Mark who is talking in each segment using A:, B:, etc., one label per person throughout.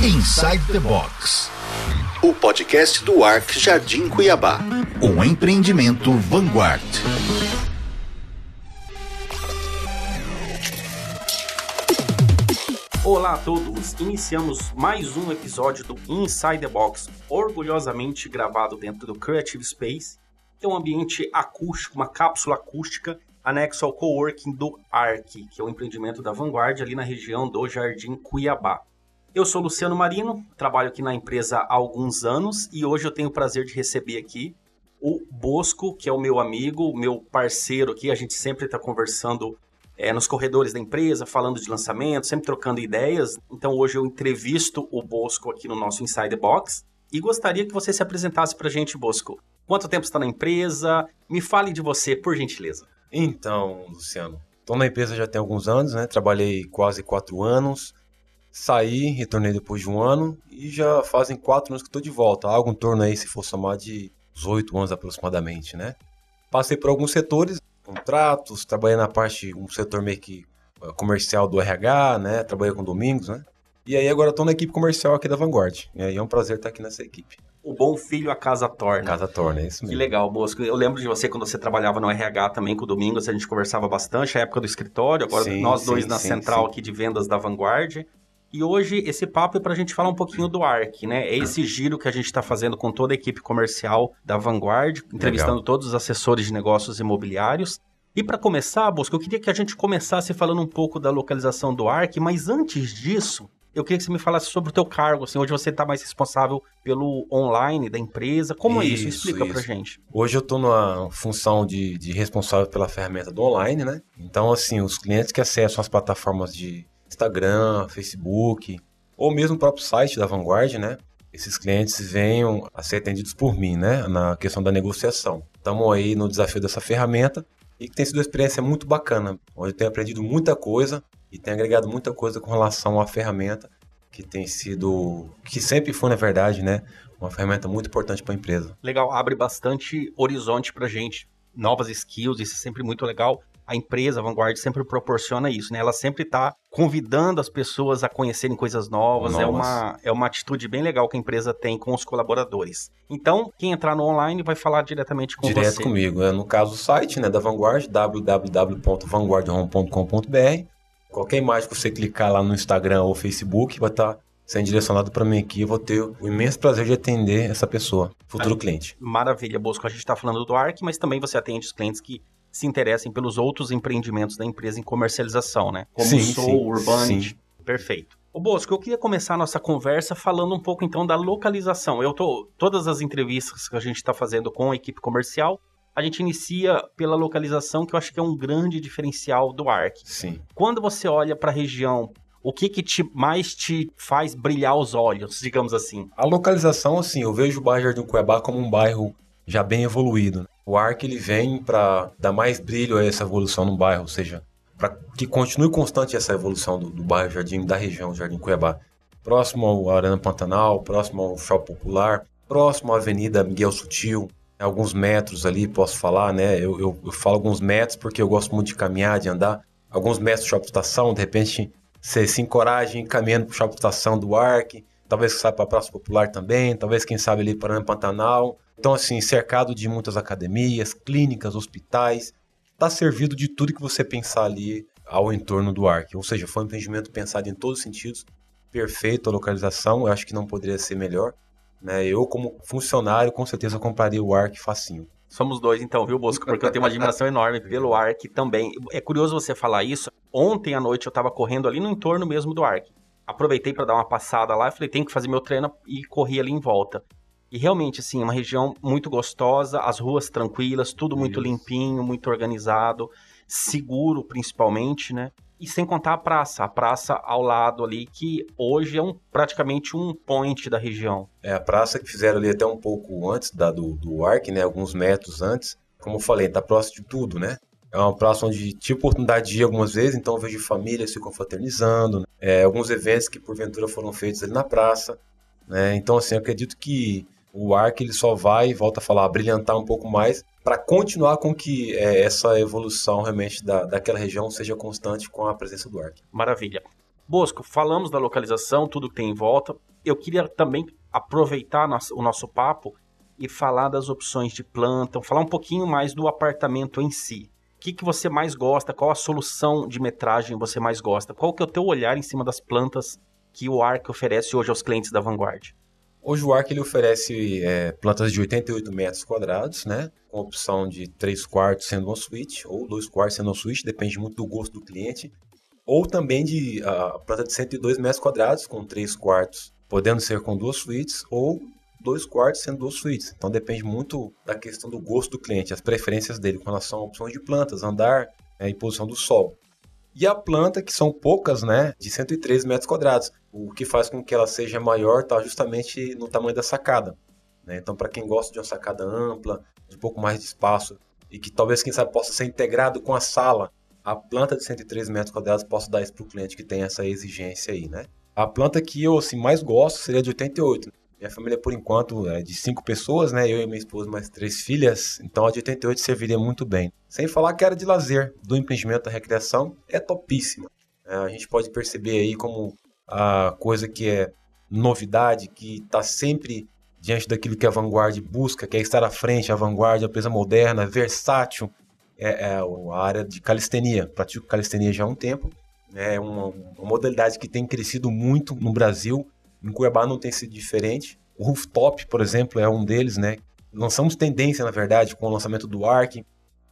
A: Inside the Box.
B: O podcast do Arc Jardim Cuiabá.
A: Um empreendimento Vanguard.
C: Olá a todos! Iniciamos mais um episódio do Inside the Box, orgulhosamente gravado dentro do Creative Space, que é um ambiente acústico, uma cápsula acústica anexo ao coworking do ARC, que é o empreendimento da Vanguard ali na região do Jardim Cuiabá. Eu sou Luciano Marino, trabalho aqui na empresa há alguns anos e hoje eu tenho o prazer de receber aqui o Bosco, que é o meu amigo, meu parceiro aqui. A gente sempre está conversando é, nos corredores da empresa, falando de lançamento, sempre trocando ideias. Então hoje eu entrevisto o Bosco aqui no nosso Inside Box e gostaria que você se apresentasse para a gente, Bosco. Quanto tempo está na empresa? Me fale de você, por gentileza.
D: Então, Luciano, estou na empresa já tem alguns anos, né? Trabalhei quase quatro anos. Saí, retornei depois de um ano e já fazem quatro anos que estou de volta. Algo em torno aí, se for somar, de uns oito anos aproximadamente, né? Passei por alguns setores, contratos, trabalhei na parte, um setor meio que eh, comercial do RH, né? Trabalhei com domingos, né? E aí agora estou na equipe comercial aqui da Vanguard. E aí é um prazer estar aqui nessa equipe.
C: O bom filho a casa torna.
D: Casa torna, é isso mesmo.
C: Que legal, Bosco. Eu lembro de você quando você trabalhava no RH também com o Domingos, a gente conversava bastante, a época do escritório, agora sim, nós dois sim, na sim, central aqui de vendas da Vanguard. E hoje esse papo é para a gente falar um pouquinho do ARC, né? É esse giro que a gente está fazendo com toda a equipe comercial da Vanguard, entrevistando Legal. todos os assessores de negócios imobiliários. E para começar, Bosco, eu queria que a gente começasse falando um pouco da localização do ARC, mas antes disso, eu queria que você me falasse sobre o teu cargo, assim, hoje você está mais responsável pelo online da empresa. Como isso, é isso? Explica isso. pra gente.
D: Hoje eu estou numa função de, de responsável pela ferramenta do online, né? Então, assim, os clientes que acessam as plataformas de Instagram, Facebook, ou mesmo o próprio site da Vanguard, né? Esses clientes venham a ser atendidos por mim, né? Na questão da negociação. Estamos aí no desafio dessa ferramenta e que tem sido uma experiência muito bacana, onde eu tenho aprendido muita coisa e tenho agregado muita coisa com relação à ferramenta que tem sido, que sempre foi na verdade, né? Uma ferramenta muito importante para a empresa.
C: Legal, abre bastante horizonte para gente, novas skills, isso é sempre muito legal a empresa a Vanguard sempre proporciona isso, né? Ela sempre está convidando as pessoas a conhecerem coisas novas. É novas. É, uma, é uma atitude bem legal que a empresa tem com os colaboradores. Então, quem entrar no online vai falar diretamente com
D: Direto
C: você.
D: Direto comigo. É, no caso, o site né, da Vanguard, www.vanguardhome.com.br. Qualquer imagem que você clicar lá no Instagram ou Facebook vai estar tá sendo direcionado para mim aqui, eu vou ter o imenso prazer de atender essa pessoa, futuro ah, cliente.
C: Maravilha, Bosco. A gente está falando do ARC, mas também você atende os clientes que se interessem pelos outros empreendimentos da empresa em comercialização, né? Como sim, o Soul, sim, Urband. Sim. Perfeito. O Bosco, eu queria começar a nossa conversa falando um pouco então da localização. Eu tô todas as entrevistas que a gente está fazendo com a equipe comercial, a gente inicia pela localização, que eu acho que é um grande diferencial do ARC.
D: Sim.
C: Quando você olha para a região, o que que te, mais te faz brilhar os olhos, digamos assim?
D: A localização, assim, eu vejo o bairro Jardim Cuiabá como um bairro já bem evoluído. O ARC ele vem para dar mais brilho a essa evolução no bairro, ou seja, para que continue constante essa evolução do, do, bairro Jardim, da região Jardim Cuiabá. Próximo ao Arana Pantanal, próximo ao Shopping Popular, próximo à Avenida Miguel Sutil, alguns metros ali, posso falar, né? Eu, eu, eu, falo alguns metros porque eu gosto muito de caminhar, de andar. Alguns metros do Shopping Estação, de repente você se encoraja caminhando para o Shopping Estação do ARC, talvez você saia para a Praça Popular também, talvez quem sabe ali para Pantanal. Então, assim, cercado de muitas academias, clínicas, hospitais, está servido de tudo que você pensar ali ao entorno do ARC. Ou seja, foi um empreendimento pensado em todos os sentidos, perfeito a localização, eu acho que não poderia ser melhor. Né? Eu, como funcionário, com certeza compraria o ARC facinho.
C: Somos dois então, viu, Bosco? Porque eu tenho uma admiração enorme pelo ARC também. É curioso você falar isso. Ontem à noite eu estava correndo ali no entorno mesmo do ARC. Aproveitei para dar uma passada lá falei, tem que fazer meu treino e corri ali em volta. E realmente, assim, uma região muito gostosa, as ruas tranquilas, tudo muito Isso. limpinho, muito organizado, seguro principalmente, né? E sem contar a praça, a praça ao lado ali, que hoje é um, praticamente um point da região.
D: É, a praça que fizeram ali até um pouco antes da, do, do Arc, né? Alguns metros antes. Como eu falei, tá próximo de tudo, né? É uma praça onde tive oportunidade de ir algumas vezes, então eu vejo famílias se confraternizando, né? é, alguns eventos que porventura foram feitos ali na praça. Né? Então, assim, eu acredito que o ARC ele só vai, volta a falar, brilhantar um pouco mais para continuar com que é, essa evolução realmente da, daquela região seja constante com a presença do ARC.
C: Maravilha. Bosco, falamos da localização, tudo que tem em volta. Eu queria também aproveitar o nosso papo e falar das opções de planta, falar um pouquinho mais do apartamento em si. O que, que você mais gosta? Qual a solução de metragem você mais gosta? Qual que é o teu olhar em cima das plantas que o Arc oferece hoje aos clientes da Vanguard?
D: Hoje o Arc ele oferece é, plantas de 88 metros quadrados, né? Com opção de 3 quartos sendo uma suíte ou 2 quartos sendo uma suíte, depende muito do gosto do cliente. Ou também de a planta de 102 metros quadrados com 3 quartos, podendo ser com duas suítes ou dois quartos sendo duas suítes. Então depende muito da questão do gosto do cliente, as preferências dele com relação a opções de plantas, andar né, e posição do sol. E a planta, que são poucas, né, de 103 metros quadrados. O que faz com que ela seja maior está justamente no tamanho da sacada. Né? Então, para quem gosta de uma sacada ampla, de um pouco mais de espaço, e que talvez, quem sabe, possa ser integrado com a sala, a planta de 103 metros quadrados possa dar isso para o cliente que tem essa exigência aí, né? A planta que eu assim, mais gosto seria de 88. Minha família, por enquanto, é de cinco pessoas, né? Eu e minha esposa, mais três filhas. Então a de 88 serviria muito bem. Sem falar que a área de lazer do empreendimento da recreação é topíssima. É, a gente pode perceber aí como a coisa que é novidade, que está sempre diante daquilo que a vanguarda busca, que é estar à frente, a vanguarda, a empresa moderna, versátil, é, é a área de calistenia. Pratico calistenia já há um tempo. É uma, uma modalidade que tem crescido muito no Brasil em Cuiabá não tem sido diferente. O rooftop, por exemplo, é um deles, né? Lançamos tendência, na verdade, com o lançamento do Arc.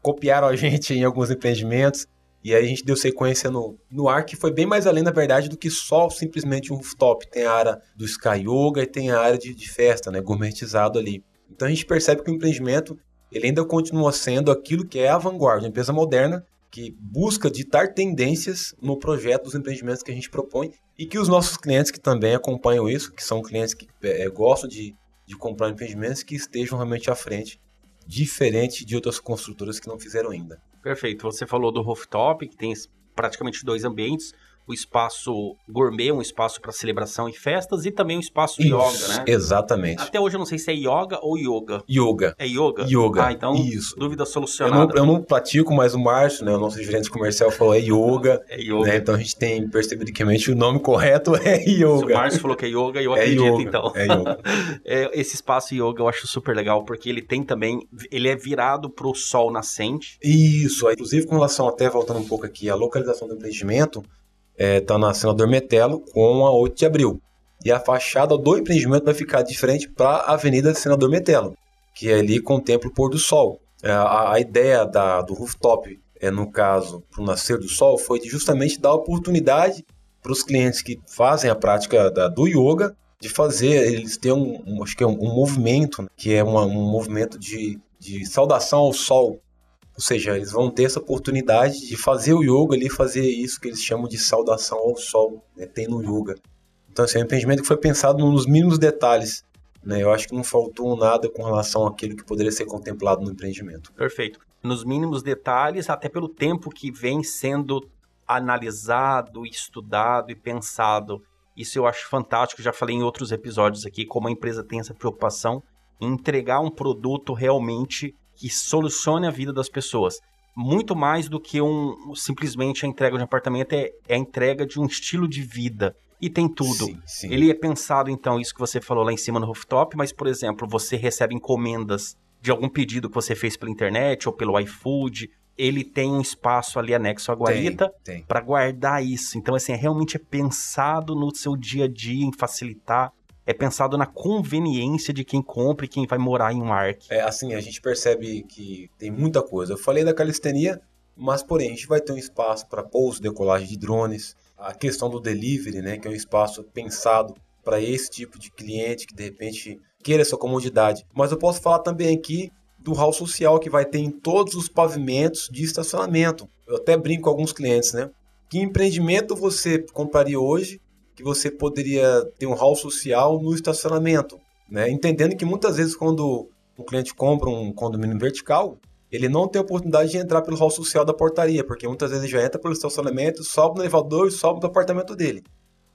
D: Copiaram a gente em alguns empreendimentos. E aí a gente deu sequência no, no Arc, que foi bem mais além, na verdade, do que só simplesmente um rooftop. Tem a área do Sky Yoga e tem a área de, de festa, né? Gourmetizado ali. Então a gente percebe que o empreendimento ele ainda continua sendo aquilo que é a vanguarda, uma empresa moderna que busca ditar tendências no projeto dos empreendimentos que a gente propõe e que os nossos clientes que também acompanham isso, que são clientes que é, gostam de, de comprar empreendimentos, que estejam realmente à frente, diferente de outras construtoras que não fizeram ainda.
C: Perfeito. Você falou do rooftop, que tem praticamente dois ambientes o espaço gourmet, um espaço para celebração e festas, e também um espaço de yoga, né?
D: Exatamente.
C: Até hoje eu não sei se é yoga ou yoga.
D: Yoga.
C: É yoga?
D: Yoga.
C: Ah, então,
D: Isso.
C: dúvida solucionada.
D: Eu não, eu não pratico, mas o Márcio, né, o nosso gerente comercial, falou é yoga.
C: É yoga.
D: Né? Então a gente tem percebido que o nome correto é yoga. Se
C: o Márcio falou que é yoga, eu
D: é
C: acredito
D: yoga.
C: então.
D: É yoga.
C: é, esse espaço yoga eu acho super legal, porque ele tem também, ele é virado para o sol nascente.
D: Isso, inclusive com relação, até voltando um pouco aqui, a localização do empreendimento, está é, na Senador Metelo com a 8 de abril. E a fachada do empreendimento vai ficar de frente para a Avenida Senador Metelo, que é ali contempla o pôr do sol. É, a, a, ideia da, do rooftop, é, no caso, para o nascer do sol, foi justamente dar oportunidade para os clientes que fazem a prática da, do yoga de fazer, eles têm um, um acho que é um, um movimento, né, que é uma, um movimento de, de saudação ao sol, ou seja, eles vão ter essa oportunidade de fazer o yoga ali, fazer isso que eles chamam de saudação ao sol, né? tem no yoga. Então, assim, é um empreendimento que foi pensado nos mínimos detalhes. Né? Eu acho que não faltou nada com relação àquilo que poderia ser contemplado no empreendimento.
C: Perfeito. Nos mínimos detalhes, até pelo tempo que vem sendo analisado, estudado e pensado. Isso eu acho fantástico, já falei em outros episódios aqui, como a empresa tem essa preocupação em entregar um produto realmente que solucione a vida das pessoas. Muito mais do que um simplesmente a entrega de um apartamento, é, é a entrega de um estilo de vida. E tem tudo.
D: Sim, sim.
C: Ele é pensado, então, isso que você falou lá em cima no rooftop, mas, por exemplo, você recebe encomendas de algum pedido que você fez pela internet ou pelo iFood. Ele tem um espaço ali anexo à guarita para guardar isso. Então, assim, é, realmente é pensado no seu dia a dia em facilitar é pensado na conveniência de quem compra e quem vai morar em um ARC.
D: É assim, a gente percebe que tem muita coisa. Eu falei da calistenia, mas porém a gente vai ter um espaço para pouso, decolagem de drones, a questão do delivery, né, que é um espaço pensado para esse tipo de cliente que de repente queira essa comodidade. Mas eu posso falar também aqui do hall social que vai ter em todos os pavimentos de estacionamento. Eu até brinco com alguns clientes, né? Que empreendimento você compraria hoje que você poderia ter um hall social no estacionamento, né? Entendendo que muitas vezes quando o cliente compra um condomínio vertical, ele não tem oportunidade de entrar pelo hall social da portaria, porque muitas vezes ele já entra pelo estacionamento, sobe no elevador e sobe do apartamento dele.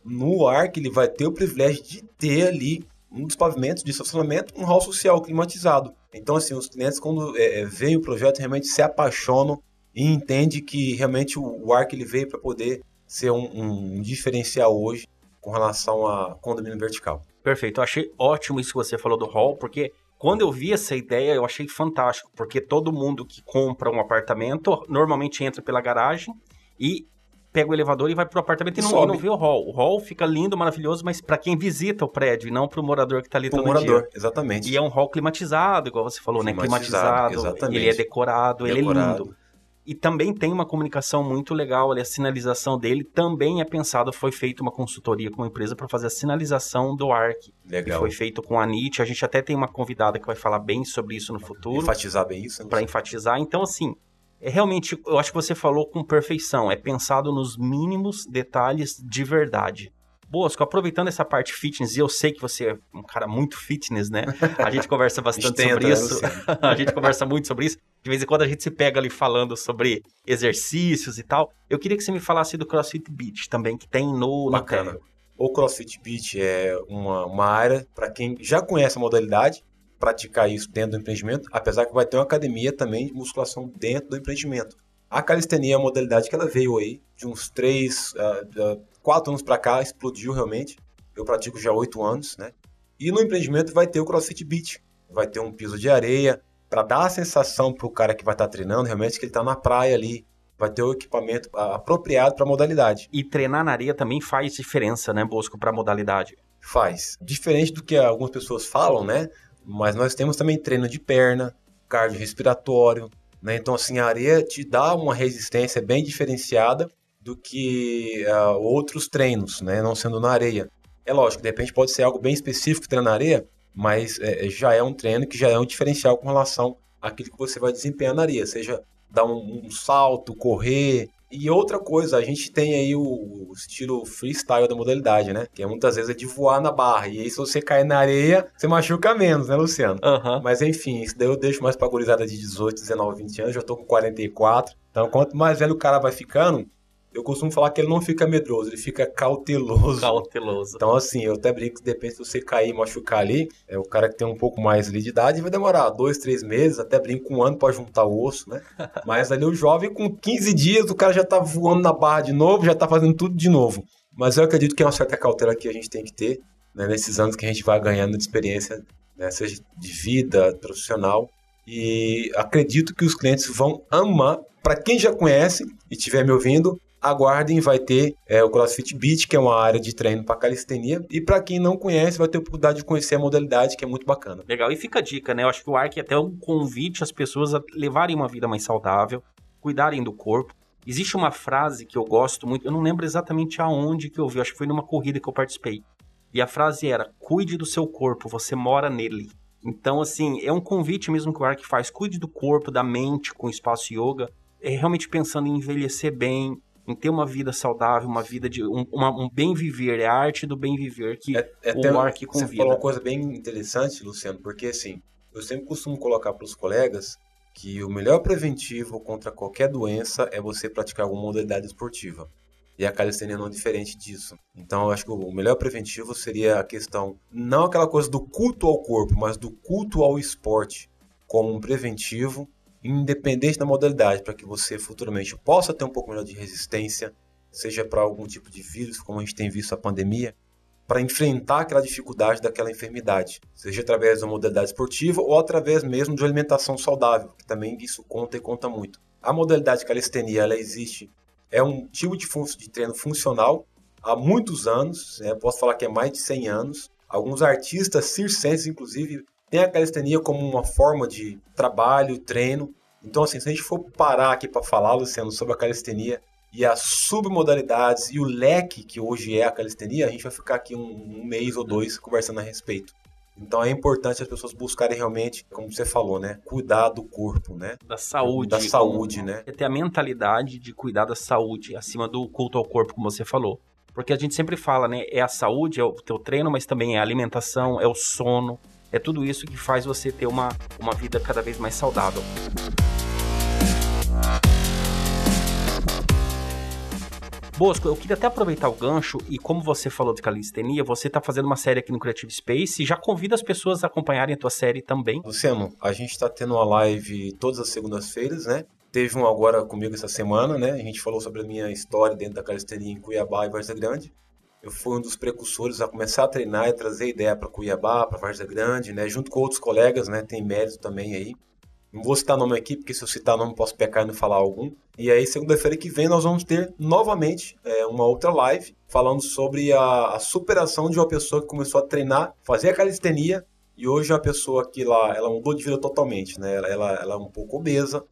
D: No ARC, ele vai ter o privilégio de ter ali um dos pavimentos de estacionamento, um hall social climatizado. Então, assim, os clientes, quando é, é veem o projeto, realmente se apaixonam e entendem que realmente o ARC ele veio para poder ser um, um diferencial hoje com relação a condomínio vertical.
C: Perfeito, eu achei ótimo isso que você falou do hall, porque quando eu vi essa ideia, eu achei fantástico, porque todo mundo que compra um apartamento normalmente entra pela garagem e pega o elevador e vai pro apartamento e, não, não, vê o hall. O hall fica lindo, maravilhoso, mas para quem visita o prédio e não pro morador que tá ali pro todo morador, dia.
D: exatamente.
C: E é um hall climatizado, igual você falou, climatizado, né? Climatizado, exatamente. ele é decorado, decorado. ele é lindo. E também tem uma comunicação muito legal ali, a sinalização dele também é pensado, foi feita uma consultoria com uma empresa para fazer a sinalização do ARC.
D: Legal.
C: foi feito com a NIT, a gente até tem uma convidada que vai falar bem sobre isso no futuro.
D: Enfatizar bem isso.
C: Para enfatizar. Então, assim, é realmente, eu acho que você falou com perfeição, é pensado nos mínimos detalhes de verdade. Bosco, aproveitando essa parte fitness, e eu sei que você é um cara muito fitness, né? A gente conversa bastante sobre né, isso. a gente conversa muito sobre isso. De vez em quando a gente se pega ali falando sobre exercícios e tal. Eu queria que você me falasse do CrossFit Beach também, que tem no,
D: Bacana. O CrossFit Beach é uma, uma área para quem já conhece a modalidade, praticar isso dentro do empreendimento, apesar que vai ter uma academia também de musculação dentro do empreendimento. A calistenia é a modalidade que ela veio aí, de uns 3, uh, uh, quatro anos para cá, explodiu realmente. Eu pratico já oito anos, né? E no empreendimento vai ter o CrossFit Beach. Vai ter um piso de areia, para dar a sensação para o cara que vai estar tá treinando, realmente, que ele está na praia ali. Vai ter o equipamento apropriado para a modalidade.
C: E treinar na areia também faz diferença, né, Bosco, para a modalidade?
D: Faz. Diferente do que algumas pessoas falam, né? Mas nós temos também treino de perna, cardiorrespiratório, né? Então, assim, a areia te dá uma resistência bem diferenciada do que uh, outros treinos, né? Não sendo na areia. É lógico, de repente pode ser algo bem específico treinar na areia, mas é, já é um treino que já é um diferencial com relação àquilo que você vai desempenhar na areia, seja dar um, um salto, correr. E outra coisa, a gente tem aí o, o, estilo freestyle da modalidade, né? Que é muitas vezes é de voar na barra. E aí, se você cair na areia, você machuca menos, né, Luciano?
C: Uhum.
D: Mas enfim, isso daí eu deixo mais pra gurizada de 18, 19, 20 anos. Já tô com 44. Então, quanto mais velho o cara vai ficando, eu costumo falar que ele não fica medroso, ele fica cauteloso.
C: Cauteloso.
D: Então, assim, eu até brinco que depende se você cair e machucar ali, é o cara que tem um pouco mais ali de idade vai demorar dois, três meses, até brinco um ano para juntar o osso, né? Mas ali o jovem, com 15 dias, o cara já tá voando na barra de novo, já tá fazendo tudo de novo. Mas eu acredito que é uma certa cautela que a gente tem que ter, né, nesses anos que a gente vai ganhando de experiência, né, seja de vida, profissional. E acredito que os clientes vão amar. Para quem já conhece e estiver me ouvindo, aguardem, vai ter é, o CrossFit Beach, que é uma área de treino para calistenia. E para quem não conhece, vai ter a oportunidade de conhecer a modalidade, que é muito bacana.
C: Legal, e fica a dica, né? Eu acho que o ARC é até um convite às pessoas a levarem uma vida mais saudável, cuidarem do corpo. Existe uma frase que eu gosto muito, eu não lembro exatamente aonde que eu vi, acho que foi numa corrida que eu participei. E a frase era: cuide do seu corpo, você mora nele. Então, assim, é um convite mesmo que o ARC faz. Cuide do corpo, da mente com o espaço yoga. É realmente pensando em envelhecer bem, em ter uma vida saudável, uma vida de um, uma, um bem viver, é a arte do bem viver que é, é o Mark convida.
D: Você falou uma coisa bem interessante, Luciano, porque assim, eu sempre costumo colocar para os colegas que o melhor preventivo contra qualquer doença é você praticar alguma modalidade esportiva. E a calistenia não é diferente disso. Então, eu acho que o melhor preventivo seria a questão, não aquela coisa do culto ao corpo, mas do culto ao esporte como um preventivo independente da modalidade, para que você futuramente possa ter um pouco melhor de resistência, seja para algum tipo de vírus, como a gente tem visto a pandemia, para enfrentar aquela dificuldade daquela enfermidade, seja através da modalidade esportiva ou através mesmo de alimentação saudável, que também isso conta e conta muito. A modalidade calistenia, ela existe, é um tipo de, de treino funcional há muitos anos, né? posso falar que é mais de 100 anos. Alguns artistas circenses, inclusive, tem a calistenia como uma forma de trabalho, treino. Então, assim, se a gente for parar aqui para falar, Luciano, sobre a calistenia e as submodalidades e o leque que hoje é a calistenia, a gente vai ficar aqui um, um mês ou dois conversando a respeito. Então é importante as pessoas buscarem realmente, como você falou, né, cuidar do corpo, né?
C: Da saúde.
D: Da saúde, né?
C: Ter a mentalidade de cuidar da saúde acima do culto ao corpo, como você falou. Porque a gente sempre fala, né, é a saúde, é o teu treino, mas também é a alimentação, é o sono, é tudo isso que faz você ter uma, uma vida cada vez mais saudável. Bosco, eu queria até aproveitar o gancho e como você falou de calistenia, você está fazendo uma série aqui no Creative Space e já convida as pessoas a acompanharem a tua série também.
D: Luciano, a gente está tendo uma live todas as segundas-feiras, né? Teve um agora comigo essa semana, né? A gente falou sobre a minha história dentro da calistenia em Cuiabá e Várzea Grande. Eu fui um dos precursores a começar a treinar e trazer ideia para Cuiabá, para Várzea Grande, né? Junto com outros colegas, né? Tem mérito também aí. Não vou citar nome aqui, porque se eu citar nome posso pecar e não falar algum. E aí, segunda-feira que vem, nós vamos ter novamente é, uma outra live falando sobre a, a, superação de uma pessoa que começou a treinar, fazer a calistenia e hoje é uma pessoa que lá, ela mudou de vida totalmente, né? Ela, ela, ela é um pouco obesa,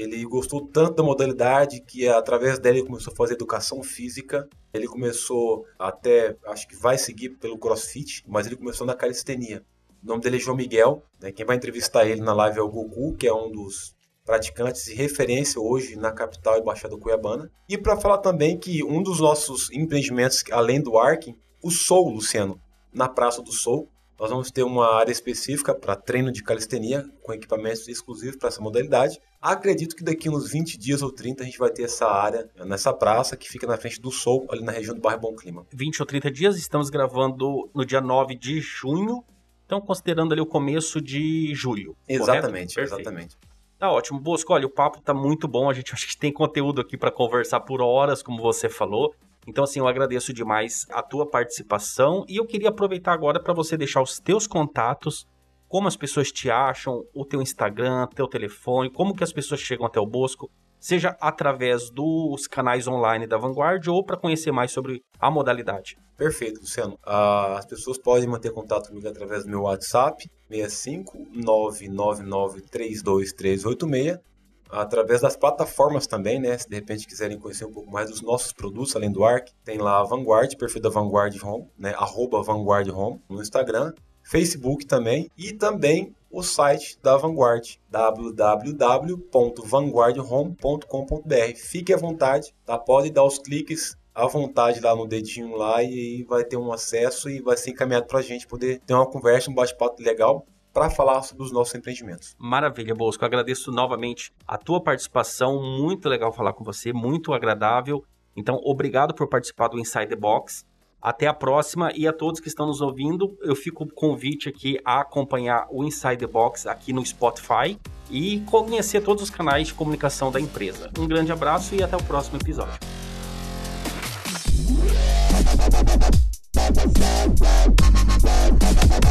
D: ele gostou tanto da modalidade que através dela ele começou a fazer educação física. Ele começou até, acho que vai seguir pelo CrossFit, mas ele começou na calistenia. O nome dele é João Miguel. Né? Quem vai entrevistar ele na live é o Gugu, que é um dos praticantes e referência hoje na capital e Baixada Cuiabana. E para falar também que um dos nossos empreendimentos, além do Arking, o Soul, Luciano, na Praça do Soul, nós vamos ter uma área específica para treino de calistenia, com equipamentos exclusivos para essa modalidade. Acredito que daqui uns 20 dias ou 30 a gente vai ter essa área nessa praça que fica na frente do Sol, ali na região do bairro Bom Clima.
C: 20 ou 30 dias, estamos gravando no dia 9 de junho, então considerando ali o começo de julho.
D: Exatamente, exatamente.
C: Tá ótimo. Bosco, olha, o papo tá muito bom. A gente acha que tem conteúdo aqui para conversar por horas, como você falou. Então, assim, eu agradeço demais a tua participação e eu queria aproveitar agora para você deixar os teus contatos, como as pessoas te acham, o teu Instagram, teu telefone, como que as pessoas chegam até o Bosco, seja através dos canais online da Vanguard ou para conhecer mais sobre a modalidade.
D: Perfeito, Luciano. As pessoas podem manter contato comigo através do meu WhatsApp, 65 999 32386 através das plataformas também, né? Se de repente quiserem conhecer um pouco mais dos nossos produtos, além do ARC, tem lá a Vanguard, perfil da Vanguard Home, né? Arroba Vanguard Home no Instagram, Facebook também e também o site da Vanguard, www.vanguardhome.com.br. Fique à vontade, tá? Pode dar os cliques à vontade lá no dedinho lá e vai ter um acesso e vai ser encaminhado para a gente poder ter uma conversa, um bate-papo legal para falar sobre os nossos empreendimentos.
C: Maravilha, Bosco. agradeço novamente a tua participação. Muito legal falar com você, muito agradável. Então, obrigado por participar do Inside the Box. Até a próxima e a todos que estão nos ouvindo, eu fico com o convite aqui a acompanhar o Inside the Box aqui no Spotify e conhecer todos os canais de comunicação da empresa. Um grande abraço e até o próximo episódio.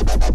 C: You.